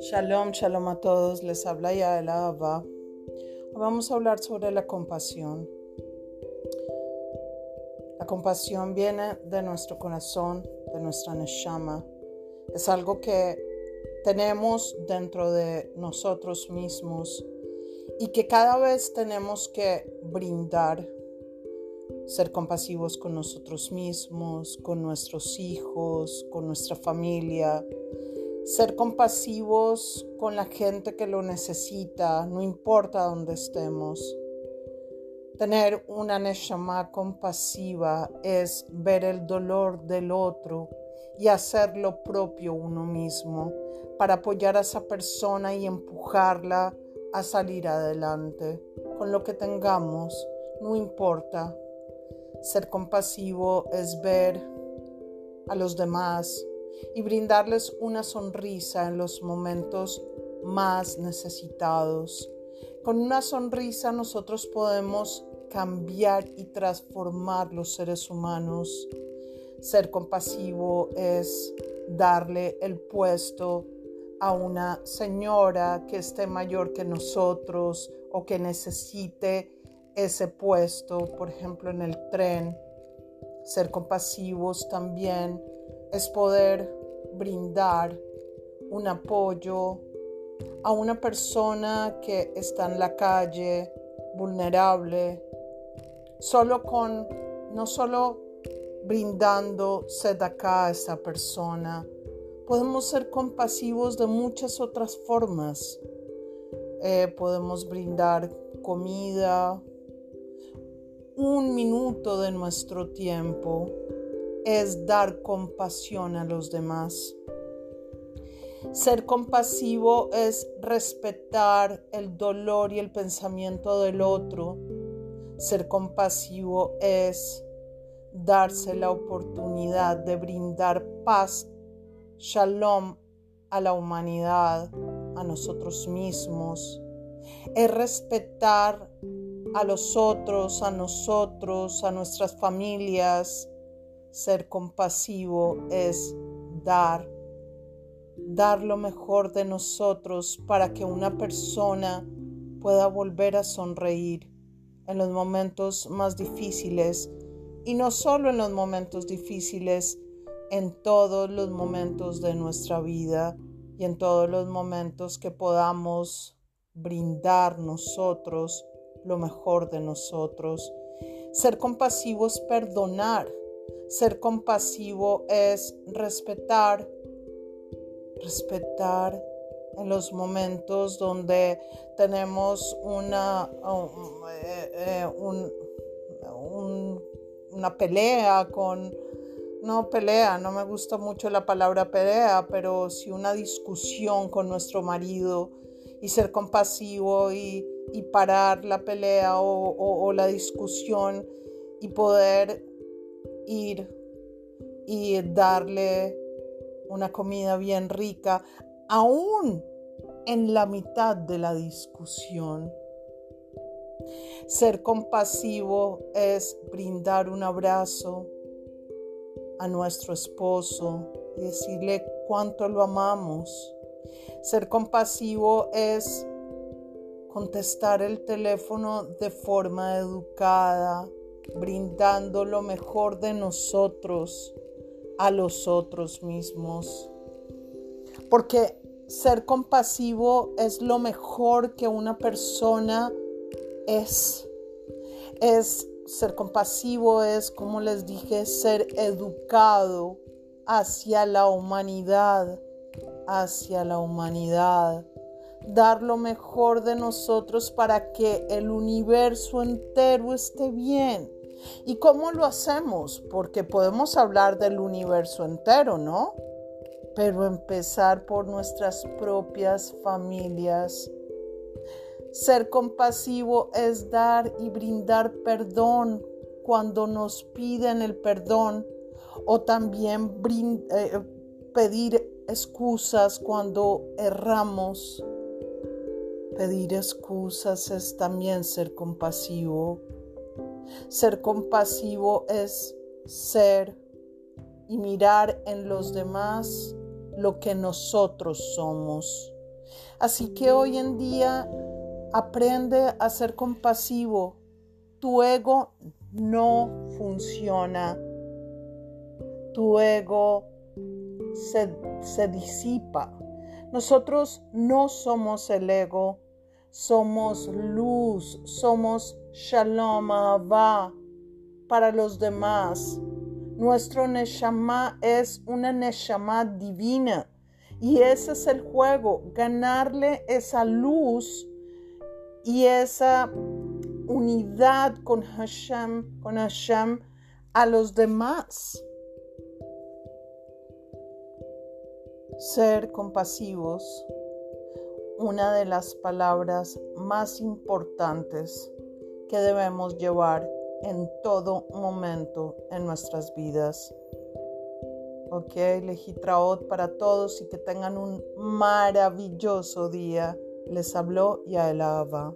Shalom, shalom a todos, les habla Yaela Abba. Vamos a hablar sobre la compasión. La compasión viene de nuestro corazón, de nuestra neshama. Es algo que tenemos dentro de nosotros mismos y que cada vez tenemos que brindar ser compasivos con nosotros mismos, con nuestros hijos, con nuestra familia, ser compasivos con la gente que lo necesita, no importa dónde estemos. Tener una neshama compasiva es ver el dolor del otro y hacer lo propio uno mismo para apoyar a esa persona y empujarla a salir adelante. Con lo que tengamos, no importa. Ser compasivo es ver a los demás y brindarles una sonrisa en los momentos más necesitados. Con una sonrisa nosotros podemos cambiar y transformar los seres humanos. Ser compasivo es darle el puesto a una señora que esté mayor que nosotros o que necesite ese puesto, por ejemplo, en el tren. Ser compasivos también es poder brindar un apoyo a una persona que está en la calle, vulnerable, solo con, no solo brindando acá a esa persona, podemos ser compasivos de muchas otras formas. Eh, podemos brindar comida, un minuto de nuestro tiempo es dar compasión a los demás. Ser compasivo es respetar el dolor y el pensamiento del otro. Ser compasivo es darse la oportunidad de brindar paz shalom a la humanidad, a nosotros mismos. Es respetar a los otros, a nosotros, a nuestras familias. Ser compasivo es dar, dar lo mejor de nosotros para que una persona pueda volver a sonreír en los momentos más difíciles y no solo en los momentos difíciles, en todos los momentos de nuestra vida y en todos los momentos que podamos brindar nosotros lo mejor de nosotros. Ser compasivo es perdonar. Ser compasivo es respetar. Respetar en los momentos donde tenemos una, eh, eh, una pelea con no pelea, no me gusta mucho la palabra pelea, pero sí una discusión con nuestro marido y ser compasivo y, parar la pelea o, la discusión y poder ir y darle una comida bien rica, aún en la mitad de la discusión. Ser compasivo es brindar un abrazo, a nuestro esposo y decirle cuánto lo amamos. Ser compasivo es contestar el teléfono de forma educada, brindando lo mejor de nosotros a los otros mismos. Porque ser compasivo es lo mejor que una persona es. Es ser compasivo es, como les dije, ser educado hacia la humanidad, hacia la humanidad. Dar lo mejor de nosotros para que el universo entero esté bien. ¿Y cómo lo hacemos? Porque podemos hablar del universo entero, ¿no? Pero empezar por nuestras propias familias ser compasivo es dar y brindar perdón cuando nos piden el perdón o también eh, pedir excusas cuando erramos. Pedir excusas es también ser compasivo. Ser compasivo es ser y mirar en los demás lo que nosotros somos. Así que hoy en día aprende a ser compasivo. Tu ego no funciona. Tu ego se, se disipa. Nosotros no somos el ego, somos luz, somos shalom, va para los demás. Nuestro Neshama es una Neshama divina. Y ese es el juego, ganarle esa luz y esa unidad con Hashem, con Hashem a los demás. Ser compasivos, una de las palabras más importantes que debemos llevar en todo momento en nuestras vidas. Ok, Legitraot para todos y que tengan un maravilloso día. Les habló Yaelava.